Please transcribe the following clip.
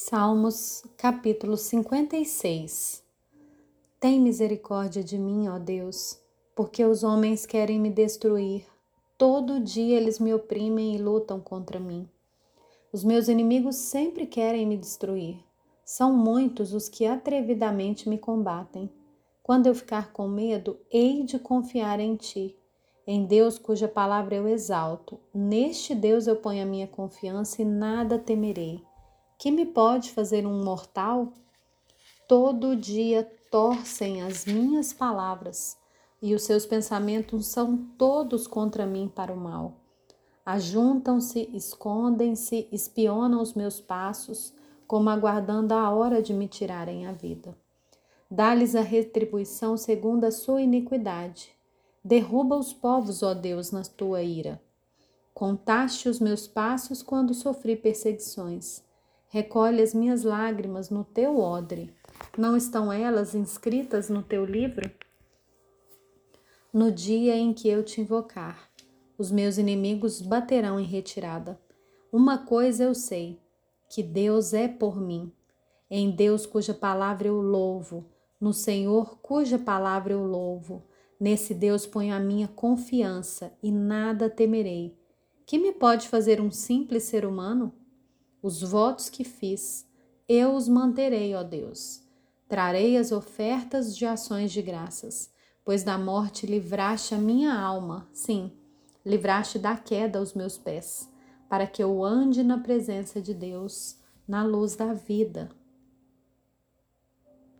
Salmos capítulo 56 Tem misericórdia de mim, ó Deus, porque os homens querem me destruir. Todo dia eles me oprimem e lutam contra mim. Os meus inimigos sempre querem me destruir. São muitos os que atrevidamente me combatem. Quando eu ficar com medo, hei de confiar em ti, em Deus cuja palavra eu exalto. Neste Deus eu ponho a minha confiança e nada temerei. Que me pode fazer um mortal? Todo dia torcem as minhas palavras, e os seus pensamentos são todos contra mim para o mal. Ajuntam-se, escondem-se, espionam os meus passos, como aguardando a hora de me tirarem a vida. Dá-lhes a retribuição segundo a sua iniquidade. Derruba os povos, ó Deus, na tua ira. Contaste os meus passos quando sofri perseguições. Recolhe as minhas lágrimas no teu odre. Não estão elas inscritas no teu livro? No dia em que eu te invocar, os meus inimigos baterão em retirada. Uma coisa eu sei, que Deus é por mim. Em Deus cuja palavra eu louvo, no Senhor cuja palavra eu louvo. Nesse Deus ponho a minha confiança e nada temerei. Que me pode fazer um simples ser humano? Os votos que fiz, eu os manterei, ó Deus. Trarei as ofertas de ações de graças, pois da morte livraste a minha alma, sim, livraste da queda os meus pés, para que eu ande na presença de Deus, na luz da vida.